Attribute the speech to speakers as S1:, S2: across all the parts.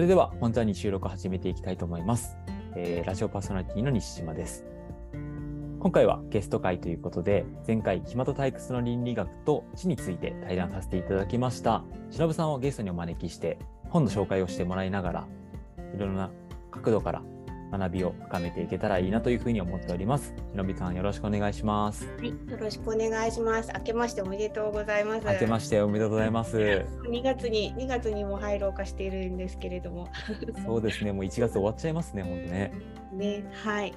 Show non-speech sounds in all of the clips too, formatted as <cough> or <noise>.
S1: れでは本座に収録を始めていきたいと思います、えーラジオパーソナリティの西島です。今回はゲスト会ということで、前回、暇と退屈の倫理学と知について対談させていただきました。忍さんをゲストにお招きして、本の紹介をしてもらいながら、いろんな角度から学びを深めていけたらいいなというふうに思っております。忍さん、よろしくお願いします。
S2: はい、よろしくお願いします。明けましておめでとうございます。
S1: 明けましておめでとうございます。
S2: 2月に2月にも入ろうかしているんですけれども、
S1: そうですね、もう1月終わっちゃいますね、本当ね。
S2: ね、はい、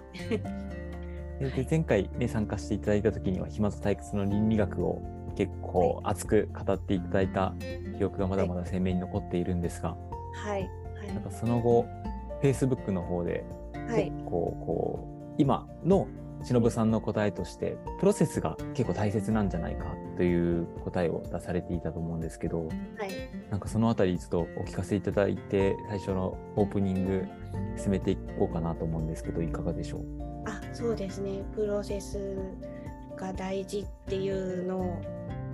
S1: でで前回、ね、参加していただいた時には暇と退屈の倫理学を結構熱く語っていただいた記憶がまだまだ鮮明に残っているんですが、
S2: はい、
S1: なんかその後 Facebook の方で
S2: はい、
S1: 結構こう今の忍さんの答えとしてプロセスが結構大切なんじゃないかという答えを出されていたと思うんですけど
S2: はい、
S1: なんかそのあたりちょっとお聞かせいただいて最初のオープニング進めていこうかなと思うんですけどいかがでしょう？
S2: あ、そうですね。プロセスが大事っていうの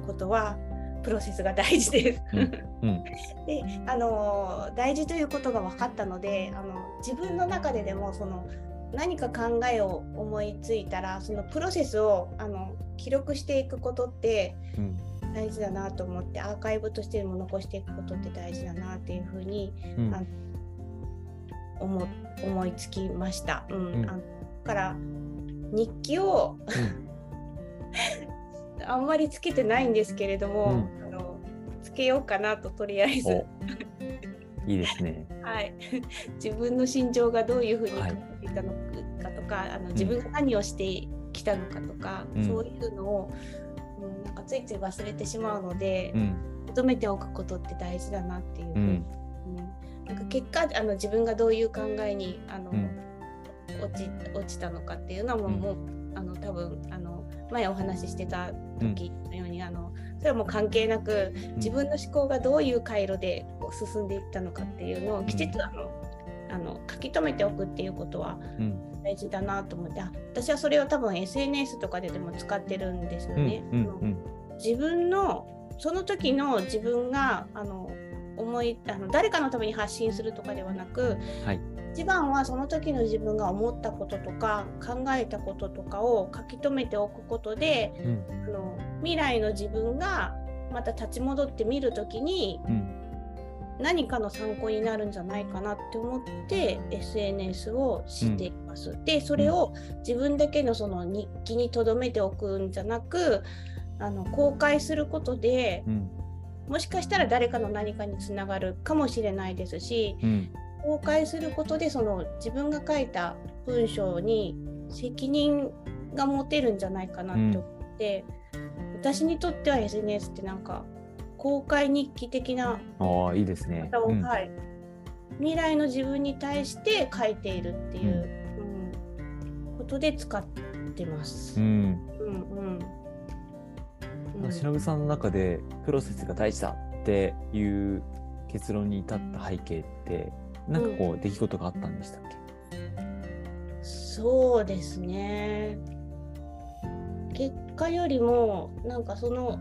S2: ことは。プロセスが大事です。
S1: うんうん。<laughs>
S2: で、あの大事ということが分かったので、あの自分の中ででもその何か考えを思いついたら、そのプロセスをあの記録していくことって
S1: うん。
S2: 大事だなと思ってアーカイブとしても残していくことって大事だなっていうふうに
S1: うん。
S2: あ思思いつきました。うん。
S1: うん。
S2: あのだから日記を <laughs> あんまりつけてないんですけれども、あのつけようかなととりあえず、
S1: おいいですね。<laughs>
S2: はい、自分の心情がどういうふうに
S1: はい。
S2: 変わっていたのかとか、あの自分が何をしてきたのかとか、
S1: うん。
S2: そういうのを、うん、なんかついつい忘れてしまうので、
S1: うん。
S2: 留めておくことって大事だなっていうふう
S1: ん
S2: うん。なんか結果あの自分がどういう考えにあの、
S1: うん。
S2: 落ち落ちたのかっていうのはもう,、
S1: うん。
S2: もうあの多分あの前お話ししてた時のように、あのそれはもう関係なく自分の思考がどういう回路でこう進んでいったのかっていうのをきちっとあの、あの書き留めておくっていうことは
S1: うん。
S2: 大事だなと思ってあ私はそれを多分 SNS とかででも使ってるんですよ
S1: うん
S2: ね。
S1: うん。
S2: 自分のその時の自分があの思いあの誰かのために発信するとかではなく
S1: はい
S2: 一番はその時の自分が思ったこととか考えたこととかを書き留めておくことで
S1: うん。
S2: あの未来の自分がまた立ち戻って見る時に
S1: うん。
S2: 何かの参考になるんじゃないかなって思って SNS をしています。でそれを自分だけのその日記に留めておくんじゃなくあの公開することで
S1: うん。
S2: もしかしたら誰かの何かにつながるかもしれないですし
S1: うん
S2: 公開することでその自分が書いた文章に責任が持てるんじゃないかなって思って、私にとっては SNS ってなんか公開日記的な
S1: ああいいですね。うん。
S2: はい、未来の自分に対して書いているっていう、うん。ことで使ってます。
S1: うん。
S2: うんうん。うん。
S1: 忍さんの中でプロセスが大事だっていう結論に至った背景ってなんかこう出来事があったんでしたっけ、
S2: そうですね。結果よりもなんかその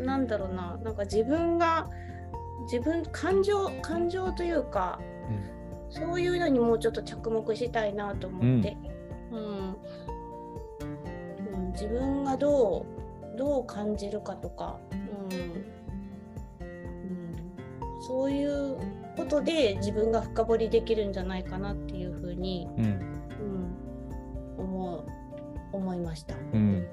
S2: なんだろうななんか自分が自分感情感情というか、そういうのにもうちょっと着目したいなと思って、うん。うん。自分がどうどう感じるかとか、うん。うん、そういうことで自分が深掘りできるんじゃないかなっていうふうに、
S1: うん
S2: うん、思う思いました。
S1: うん。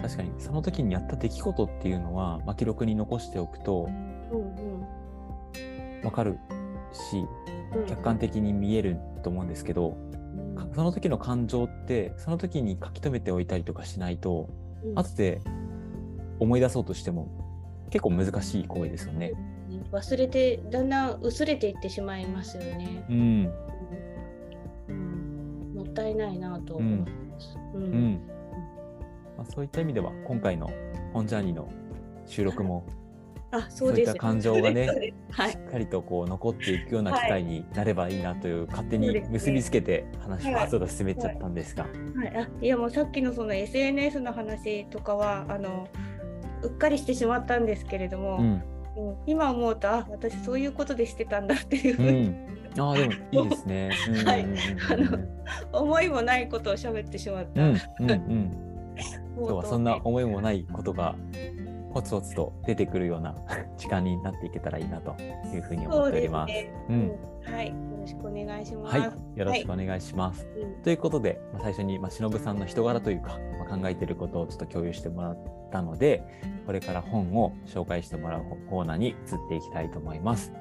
S1: 確かに。その時にやった出来事っていうのは、まあ、記録に残しておくと
S2: うん
S1: 分かるし
S2: うん。うん
S1: 客観的に見えると思うんですけど、かその時の感情ってその時に書き留めておいたりとかしないと
S2: うん。
S1: 後で思い出そうとしても結構難しい行為ですよね。
S2: 忘れてだんだん薄れていってしまいますよね。
S1: うん、
S2: うん、もったいないなと思います。うん。
S1: うん。まあ、そういった意味では今回の本ジャーニーの収録も
S2: あ、そうです。
S1: そういった感情がね <laughs>
S2: はい。
S1: し。っかりとこう残っていくような機会になればいいなという勝手に結びつけて話を進めちゃったんですが、
S2: はい、あいやもうさっきのその SNS の話とかはあのうっかりしてしまったんですけれども、
S1: うん
S2: うん今思うとあ私そういうことでしてたんだっていう、
S1: うん。ああ、でもいいですね。<laughs> うん
S2: はいあの思いもないことを喋ってしまった。
S1: うんうんうん。<laughs> 今日はそんな思いもないことがほつほつと出てくるような <laughs> 時間になっていけたらいいなというふうに
S2: で
S1: 思っております。
S2: ですね。
S1: う
S2: うんん、はい、よろしくお願いします。
S1: はい、よろしくお願いします。
S2: うん
S1: ということで、まあ、最初に、まあ、忍さんの人柄というか、まあ、考えていることをちょっと共有してもらったので、これから本を紹介してもらうコーナーに移っていきたいと思います。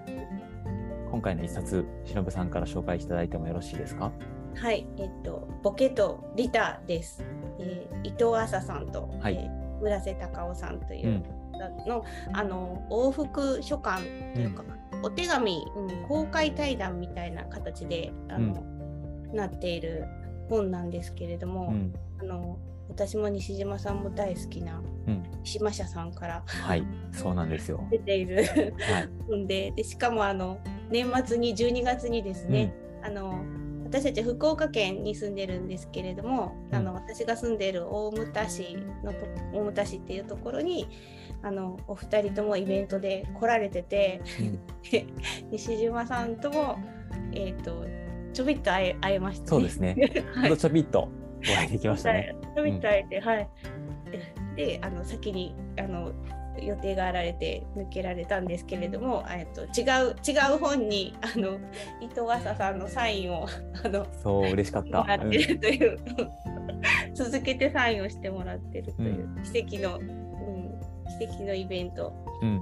S1: 今回の一冊、忍さんから紹介していただいてもよろしいですか？
S2: はい、えっと、ボケとリタです。えー伊藤麻さんと、
S1: はい
S2: えー村瀬隆夫さんと
S1: う。
S2: いうん方の、あの往復書簡というか、お手紙、うん、公開対談みたいな形であの、なっている本なんですけれども、
S1: うん。
S2: あの私も西島さんも大好きな
S1: うん。
S2: 島社さんから
S1: はい、そうなんですよ。
S2: 出ている
S1: はい。
S2: 本ででしかもあの年末に12月にですね、あの私たち福岡県に住んでるんですけれども、
S1: うん
S2: あの私が住んでる大牟田市のと大牟田市っていうところにあのお二人ともイベントで来られてて
S1: うん
S2: で <laughs> 西島さんとも、えー、とちょびっと会え会えましたね。
S1: そうですね。<laughs>
S2: はい
S1: ちょびっとお会いできましたね。
S2: ちょびっと会えて、はい。でであの先にあの予定があられて抜けられたんですけれども、えっと違う違う本に <laughs> あの伊藤麻さんのサインを <laughs> あの
S1: そう、嬉しかった。
S2: もらってるという、<laughs> 続けてサインをしてもらってるという
S1: う
S2: 奇跡の、うん、奇跡のイベント
S1: うん。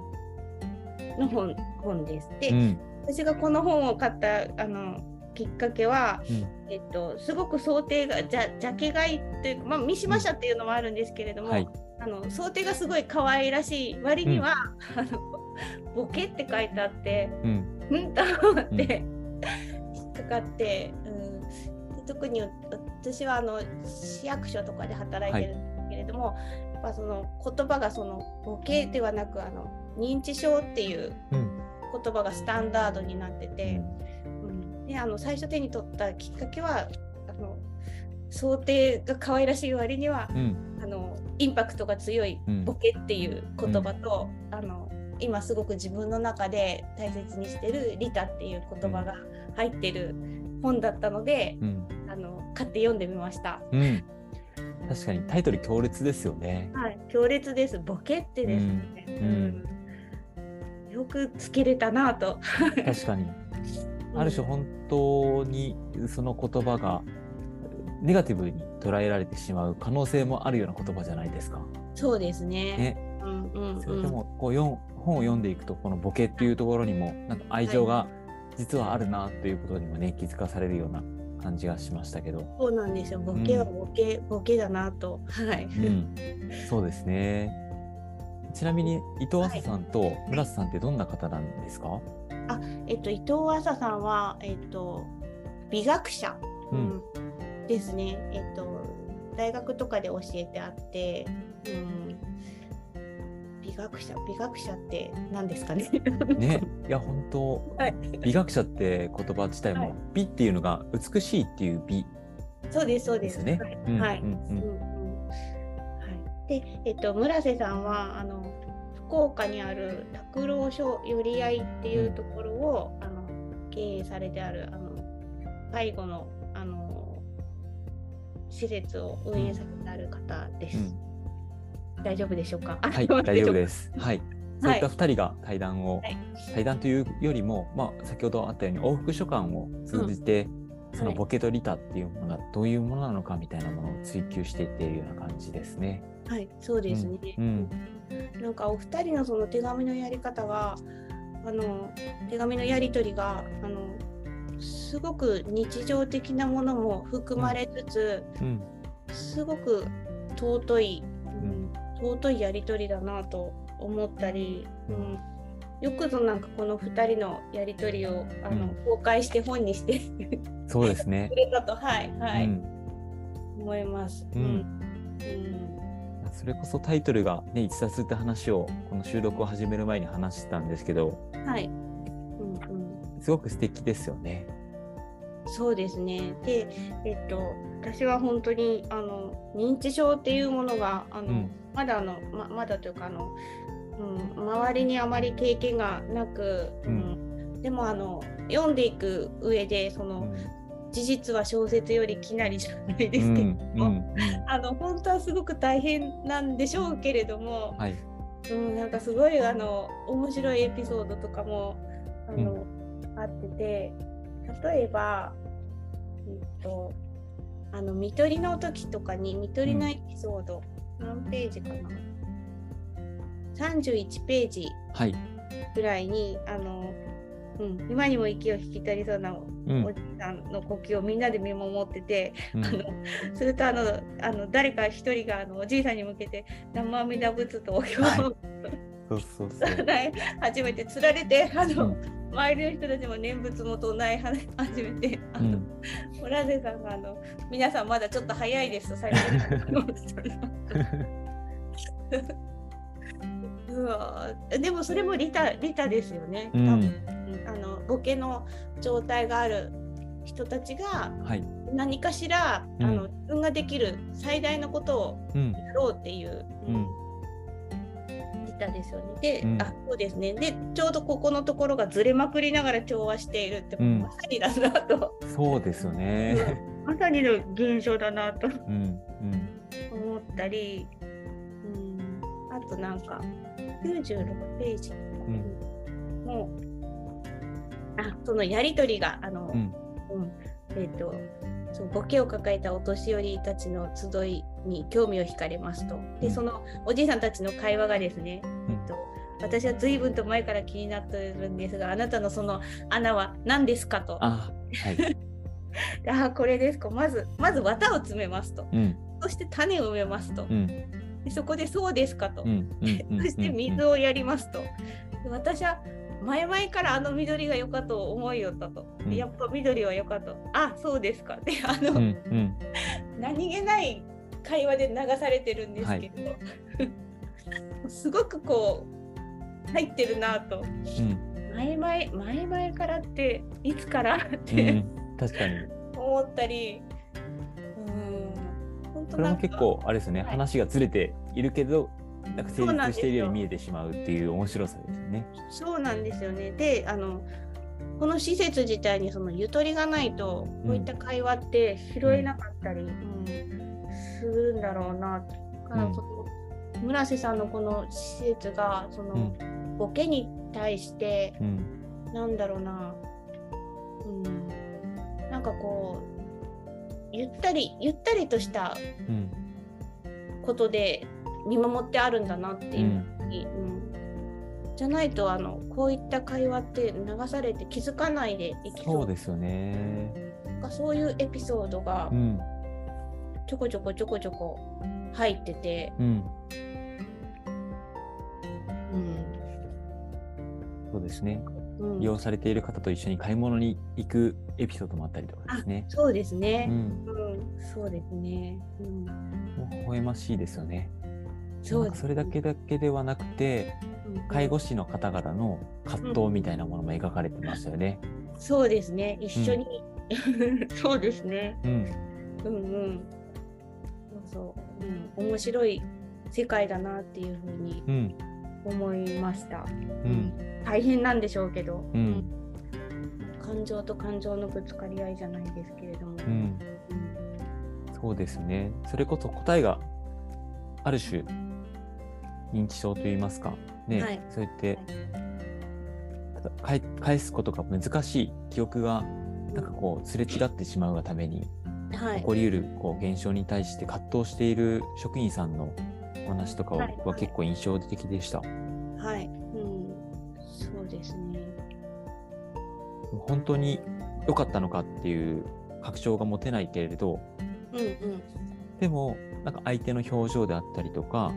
S2: の本本です。で、
S1: うん。
S2: 私がこの本を買ったあのきっかけは、
S1: うん
S2: えっと、すごく想定がじゃジャケ買いというか、まあ、三島社っていうのもあるんですけれども、
S1: はい。
S2: あの想定がすごい可愛らしい割には、あのボケって書いてあって
S1: うん。
S2: うんと思って、引っかかって、うん、で特に私はあの市役所とかで働いてるんですけれども、やっぱその言葉がそのボケではなくあの認知症っていう
S1: うん。
S2: 言葉がスタンダードになって
S1: う
S2: て、
S1: ん。
S2: うん。であの最初手に取ったきっかけは想定が可愛らしい割には
S1: うん。
S2: あのインパクトが強い
S1: うん
S2: ボケっていう言葉と、あの今すごく自分の中で大切にしてるリタっていう言葉が入ってる本だったので、
S1: うん。
S2: あの買って読んでみました。
S1: うん。確かにタイトル強烈ですよね。
S2: はい、強烈です。ボケってですね。
S1: うん
S2: うんよくつけれたなと。
S1: 確かに。<laughs> ある種本当にその言葉がネガティブに捉えられてしまう可能性もあるような言葉じゃないですか。
S2: そうですね。
S1: ね。
S2: うんうん
S1: それ
S2: うん。
S1: でもこう本を読んでいくとこのボケっていうところにもなんか愛情が実はあるなということにもね気づかされるような感じがしましたけど。
S2: そうなんですよ。ボケはボケ、ボケだなと。はい。
S1: うん、そうですね。ちなみに伊藤麻さんと村瀬さんってどんな方なんですか？
S2: えっと伊藤麻さんはえっと美学者、
S1: う
S2: うんんですね。えっと大学とかで教えてあって、うん、美学者美学者って何ですかね？
S1: ね、いや本当、
S2: はい
S1: 美学者って言葉自体も、
S2: はい
S1: 美っていうのが美しいっていう美
S2: そうですそうです。
S1: ね。
S2: はい。でえっと村瀬さんはあの福岡にある拓郎所寄り合いっていうところを、あの経営されてあるあの介護のあの施設を運営されてある方です。
S1: うん
S2: 大丈夫でしょうか？
S1: はい、大丈夫
S2: す。
S1: です。はい。そういった二人が対談を、
S2: はい
S1: 対談というよりも、まあ、先ほどあったように往復書簡を通じて、その
S2: はい
S1: ボケとリタっていうものがどういうものなのかみたいなものを追求していっているような感じですね。
S2: はい、そうですね。
S1: うん
S2: なんかお二人のその手紙のやり方が、あの手紙のやり取りがあのすごく日常的なものも含まれつつ、
S1: うん。
S2: すごく尊い、尊いやり取りだなと思ったり、うん、よくぞなんかこの2人のやり取りをあの、
S1: うん。
S2: 公開して本にして
S1: そうですね。<laughs>
S2: く。れたと、はいはい。
S1: うん。
S2: 思います。
S1: うん。
S2: うん。
S1: それこそタイトルがね、一冊って話をこの収録を始める前に話してたんですけど、
S2: うんはい、
S1: すごく素敵ですよね。
S2: そうですね。で、えっと、私は本当にあの認知症っていうものがあの、
S1: うん。
S2: まだあのままだというかあのうん、周りにあまり経験がなく、
S1: う
S2: うん。んでもあの読んでいく上でその、事実は小説よりきなりじゃないですけど、
S1: うんうんうん。
S2: あの本当はすごく大変なんでしょうけれども、
S1: はい。
S2: うん、なんかすごいあの面白いエピソードとかもあの、あってて例えば、えっと、あの見取りの時とかに見取りのエピソード、何ページかな？31ページ
S1: はい。
S2: ぐらいにあの、うん、今にも息を引き取りそうな
S1: うん。
S2: おじさんの呼吸をみんなで見守ってて、
S1: うん。
S2: あのするとあのあの誰か一人があのおじいさんに向けて「生阿弥陀仏」とお経を、
S1: はい。そうそうそう。<laughs>
S2: 唱え始めてつられてあの、
S1: うん
S2: 周りの人たちも念仏も唱え始めてあの、
S1: うん。
S2: モラゼさんがあの「皆さんまだちょっと早いです」と最後に。<laughs> う。わでもそれも利他利他ですよね。
S1: う
S2: 多分。
S1: ん
S2: あのボケの状態がある人たちが
S1: はい。
S2: 何かしら、
S1: うん。
S2: あの自分ができる最大のことを
S1: うん
S2: やろうっていう、
S1: うん
S2: 利他ですよね。で、
S1: うん。
S2: あそうですね。でちょうどここのところがずれまくりながら調和しているって、
S1: うん。
S2: まさにだなと。
S1: そうですよね。<laughs>
S2: まさにの現象だなと。
S1: うんうん。
S2: 思ったり、うん、あとなんか96ページ
S1: うん。
S2: もあそのやり取りがあの、
S1: うん。
S2: うん。えっ、とそうボケを抱えたお年寄りたちの集いに興味を惹かれますと。
S1: うん
S2: でそのおじいさんたちの会話がですね、
S1: うん
S2: えっと私は随分と前から気になっているんですがあなたのその穴は何ですかと。あ
S1: あはい <laughs>
S2: あこれですかまずまず綿を詰めますと。
S1: うん
S2: そして種を植えますと。
S1: うん
S2: でそこでそうですかと。そして水をやりますと。で私は前々からあの緑が良かと思いよったと。
S1: うん。
S2: でやっぱ緑は良かと。あそうですか。であの、
S1: うんうん。
S2: 何気ない会話で流されてるんですけど、<laughs> すごくこう入ってるなと。
S1: うん。
S2: 前々前々からっていつから？っ
S1: う
S2: て、
S1: ん。確かに。
S2: 思ったり。うん。本当
S1: これ
S2: なんか。
S1: も結構あれですね、
S2: はい。
S1: 話がずれているけどなんか成
S2: そうなんですよ。
S1: 立しているように見えてしまうっていう面白さですよね。
S2: そうなんですよね。で、あのこの施設自体にそのゆとりがないと、こういった会話って拾えなかったり、うんするんだろうな。だから
S1: うん。
S2: その村瀬さんのこの施設がその、
S1: うん。
S2: ボケに対して
S1: うん。
S2: なんだろうな、うん、なんかこうゆったりゆったりとした
S1: うん。
S2: ことで見守ってあるんだなって
S1: う
S2: いううに、うん。じゃないとあのこういった会話って流されて気づかないでいきそう
S1: そうですよね。
S2: かそういうエピソードが
S1: うん。
S2: ちょこちょこちょこちょこ入ってて、
S1: うん。
S2: うん。
S1: そうですね。
S2: うん。
S1: 利用されている方と一緒に買い物に行くエピソードもあったりとかですね。
S2: そうです
S1: う
S2: ね、
S1: ん、
S2: うん。そうですね、うん、
S1: 微笑ましいですよね。
S2: そう
S1: それだけだけではなくて、
S2: うん
S1: 介護士の方々の葛藤みたいなものも描かれてましたよね。
S2: そうですね。一緒に、<laughs> そうですね。
S1: うん、
S2: うんうん。そう。そう、うん、面白い世界だなっていうふうに
S1: うん、
S2: 思いました。
S1: うん、
S2: 大変なんでしょうけど、
S1: うん。
S2: 感情と感情のぶつかり合いじゃないですけれども、
S1: うん。
S2: うん。
S1: そうですね。それこそ答えがある種認知症といいますか、ね、
S2: はい。
S1: そうやって返返すことが難しい記憶がなんかこうすれ違ってしまうがために
S2: はい。
S1: 起こりうるこう現象に対して葛藤している職員さんのお話とか
S2: はい。
S1: は結構印象的でした。
S2: はい、うん、そうですね。
S1: 本当に良かったのかっていう確証が持てないけれど。
S2: うんうん。
S1: でもなんか相手の表情であったりとか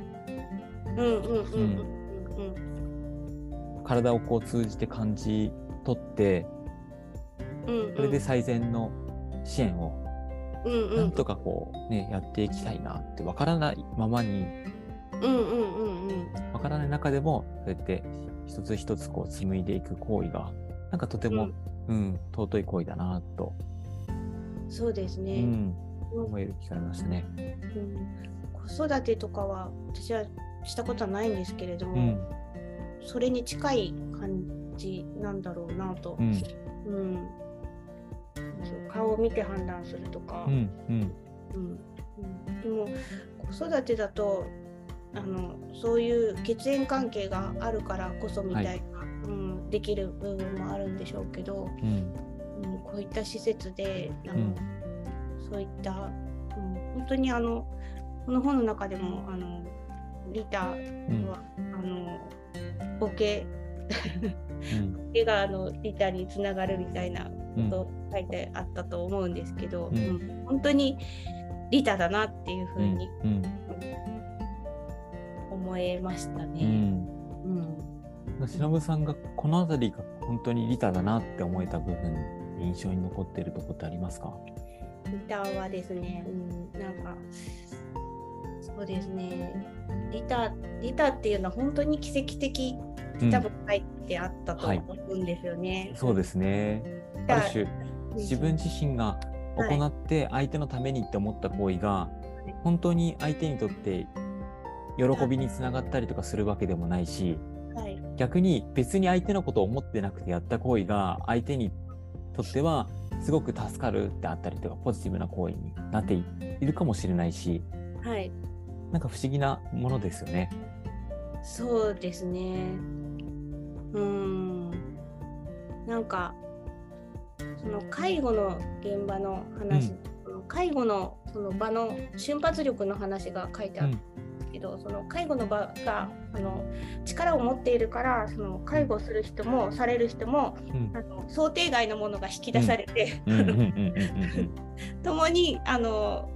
S1: 体をこう通じて感じ取ってそれで最善の支援をなんとかこうねやっていきたいなってわからないままに
S2: うんうんうんうん
S1: わからない中でもそうやって一つ一つこう紡いでいく行為がなんかとても、うん尊い行為だなと、
S2: そうですね、
S1: うん、思える機会ありましたね。
S2: 子育てとかは私はしたことはないんですけれども、
S1: うん。
S2: それに近い感じなんだろうなと、
S1: うん。
S2: うん。そう顔を見て判断するとか、
S1: うんうん。
S2: うん。うん。でも子育てだとあのそういう血縁関係があるからこそみたいな、うん、できる部分もあるんでしょうけど、
S1: うん。
S2: うん、こういった施設であの、
S1: うん。
S2: そういった、うん、本当にあのこの本の中でもあのリタは、
S1: うん。
S2: あのボケ
S1: うん。
S2: ボケがあのリタにつながるみたいなこと書いてあったと思うんですけど、
S1: うん。
S2: うん本当にリタだなっていうふうに
S1: うん。
S2: 思えました
S1: う
S2: ね。
S1: ん。
S2: うん。
S1: しのぶさんがこの辺りが本当にリタだなって思えた部分印象に残っているところってありますか？
S2: リタはですね、うん、なんかそうですね。リタリタっていうのは本当に奇跡的
S1: うん。
S2: 多分書いてあったと
S1: はい
S2: 思うんですよね。
S1: そうですね。ある種自分自身が行って相手のためにって思った行為が本当に相手にとって喜びにつながったりとかするわけでもないし
S2: はい。
S1: 逆に別に相手のことを思ってなくてやった行為が相手にとってはすごく助かるってあったりとかポジティブな行為になっているかもしれないし
S2: はい
S1: なんか不思議なものですよね。
S2: そうですね。うーん。なんか、その介護の現場の話、
S1: うん。
S2: 介護のその場の瞬発力の話が書いてあ
S1: うん
S2: るんですけど、その介護の場があの力を持っているから、その介護する人もされる人も
S1: うん。
S2: あの想定外のものが引き出されて、
S1: うん。うん。うん。うん。うん。
S2: 共にあの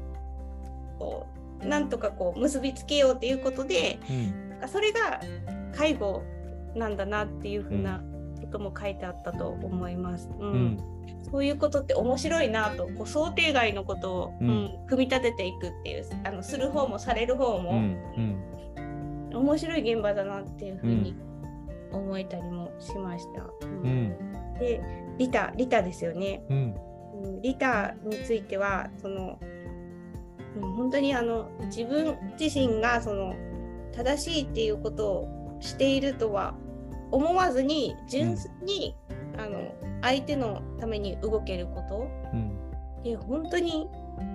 S2: こうなんとかこう結びつけようっていうことで、
S1: うん。
S2: なんかそれが介護なんだなっていうふうなことも書いてあったと思います。うん。
S1: うん。
S2: そういうことって面白いなとこう想定外のことを、
S1: うん。
S2: うん組み立てていくっていうあのする方もされる方
S1: うん。う
S2: も、
S1: ん。
S2: 面白い現場だなっていうふうに思えたりもしました。うん。
S1: うん。
S2: でリタリタですよね。
S1: うん。
S2: うんリタについてはその、うん、本当にあの自分自身がその正しいっていうことをしているとは思わずに純粋に、あの相手のために動けること。
S1: うん。
S2: で本当に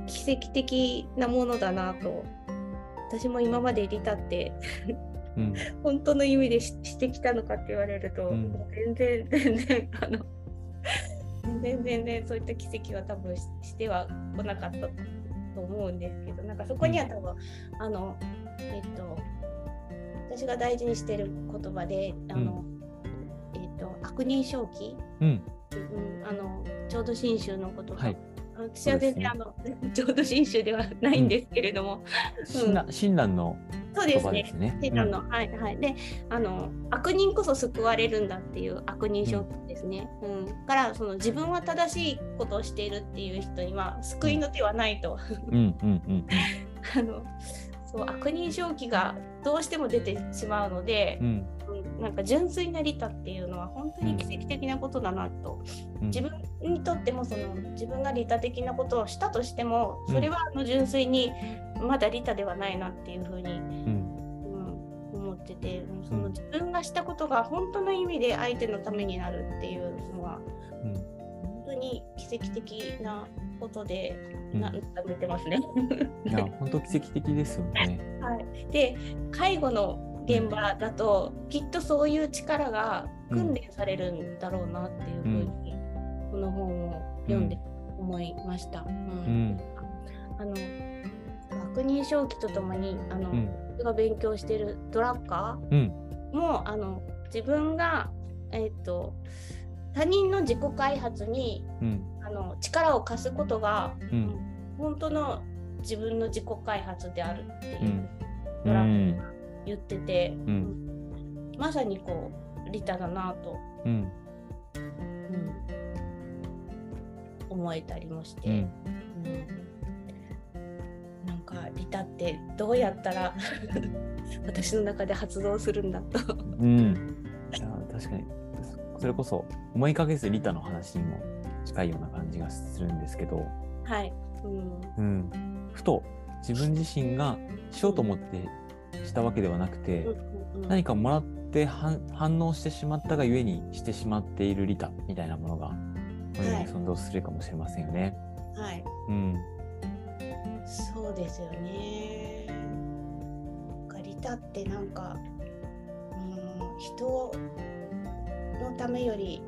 S2: 奇跡的なものだなと私も今までリタって
S1: うん。
S2: 本当の意味でししてきたのかって言われると、
S1: うん。
S2: 全然 <laughs> 全然あの全然全然そういった奇跡は多分ししては来なかったと思うんですけどなんかそこには多分、あのえっと私が大事にしてる言葉であの、えっと悪人正気、
S1: うん。
S2: うん、あの浄土真宗の言葉、
S1: はい
S2: 私は全然、あの <laughs> 浄土真宗ではないんですけれども、
S1: 親鸞親鸞の言
S2: そうですね
S1: 葉ですね。
S2: セータンの、はいはい。で、あの悪人こそ救われるんだっていう悪人正気ですね。うん。からその自分は正しいことをしているっていう人には救いの手はないと。
S1: うんうんうん <laughs>
S2: あのそう悪人正気がどうしても出てしまうので
S1: う、ん
S2: うんなんか純粋な利他っていうのは本当に奇跡的なことだなと。
S1: うん。
S2: 自分にとってもその自分が利他的なことをしたとしても、それはあの純粋にまだ利他ではないなっていうふうに
S1: うん。
S2: うん、思っててうん。その自分がしたことが本当の意味で相手のためになるっていうのは
S1: うん。
S2: 本当に奇跡的なことで、
S1: うん。
S2: ななんてますね。<laughs>
S1: いや本当奇跡的ですよね。
S2: はい、で介護の現場だときっとそういう力が訓練されるんだろうなっていうふうに、この本を読んで思いました。うん。
S1: うん。
S2: あの悪人正気とともにあの、
S1: うん。
S2: 僕が勉強しているドラッカー
S1: うん。
S2: もあの自分が、えっと他人の自己開発に
S1: うん。
S2: あの力を貸すことが、
S1: うん。
S2: 本当の自分の自己開発であるっていう、
S1: うん。
S2: ドラ
S1: うん
S2: 言ってて、
S1: うん。
S2: うんまさにこう利他だなと、
S1: うん。
S2: うん思えたりもして、
S1: うん。
S2: うん。なんか利他ってどうやったら <laughs> 私の中で発動するんだと。
S1: うん。確かに。それこそ思いかけずリタの話にも近いような感じがするんですけど、
S2: はい、うん。
S1: うん、ふと自分自身がしようと思ってしたわけではなくて、何かもらって反反応してしまったがゆえにしてしまっている利他みたいなものが、これに存在するかもしれませんよね。
S2: はい。
S1: うん。
S2: そうですよね。利他ってなんか、うん、人のためより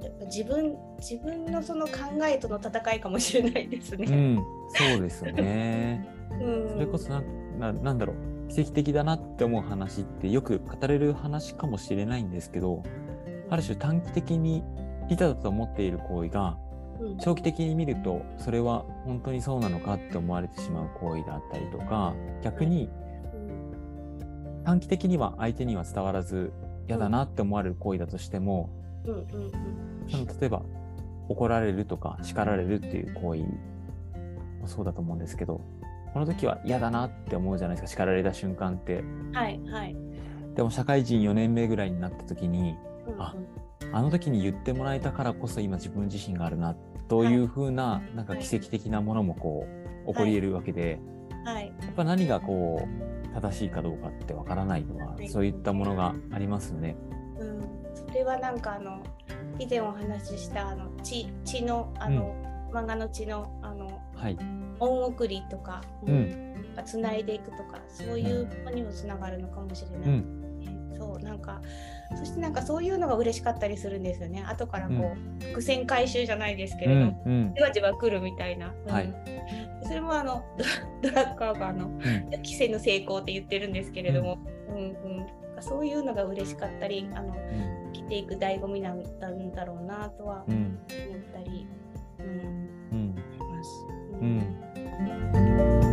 S2: やっぱ自分自分のその考えとの戦いかもしれないですね。
S1: うん、そうですね。<laughs>
S2: うん
S1: それこそなななんだろう奇跡的だなって思う話ってよく語れる話かもしれないんですけどある種短期的に利他だと思っている行為が
S2: うん。
S1: 長期的に見るとそれは本当にそうなのかって思われてしまう行為だったりとか逆に
S2: うん
S1: 短期的には相手には伝わらず嫌だなって思われる行為だとしてもその例えば怒られるとか叱られるっていう行為もそうだと思うんですけどこの時は嫌だなって思うじゃないですか叱られた瞬間って。
S2: はいはい。
S1: でも社会人4年目ぐらいになった時に
S2: うんうん。
S1: ああの時に言ってもらえたからこそ今自分自身があるなという風ななんか奇跡的なものもこう起こり得るわけで
S2: はい。
S1: やっぱ何がこう正しいかどうかってわからないのは
S2: はい。
S1: そういったものがありますよね。
S2: うん、それはなんかあの以前お話ししたあの血血のあの、漫画の血のあの
S1: はい、
S2: 恩送りとか、
S1: うん。
S2: つないでいくとかそういうのにもつながるのかもしれない、
S1: うん。
S2: そうなんかそしてなんかそういうのが嬉しかったりするんですよね。後からこう、伏線回収じゃないですけ
S1: う
S2: れど、
S1: んうん。
S2: じわじわ来るみたいな、うん。
S1: はい
S2: それもあのドラドラッカーがあの
S1: うん。
S2: 規制の成功って言ってるんですけれども、うん。うんそういうのが嬉しかったりあの
S1: うん。
S2: 生きていく醍醐味なんだろうなとは思
S1: うん。
S2: ったり、うん。
S1: うん。
S2: します。
S1: うん Bye.